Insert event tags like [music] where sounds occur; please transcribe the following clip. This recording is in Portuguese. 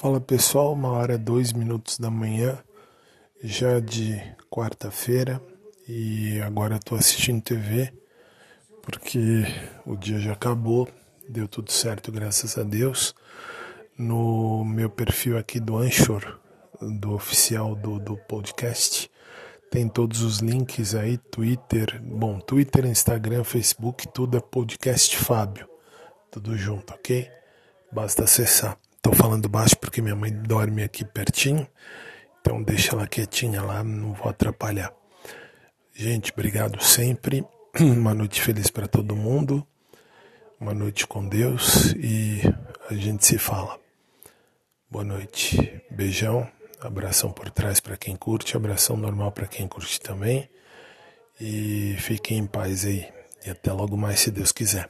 Fala pessoal, uma hora dois minutos da manhã, já de quarta-feira, e agora estou assistindo TV porque o dia já acabou, deu tudo certo, graças a Deus. No meu perfil aqui do Anchor, do oficial do, do podcast, tem todos os links aí, Twitter, bom, Twitter, Instagram, Facebook, tudo é podcast Fábio, tudo junto, ok? Basta acessar. Tô falando baixo porque minha mãe dorme aqui pertinho, então deixa ela quietinha lá, não vou atrapalhar. Gente, obrigado sempre. [clears throat] Uma noite feliz para todo mundo. Uma noite com Deus e a gente se fala. Boa noite. Beijão. Abração por trás para quem curte, abração normal para quem curte também. E fiquem em paz aí. E até logo mais, se Deus quiser.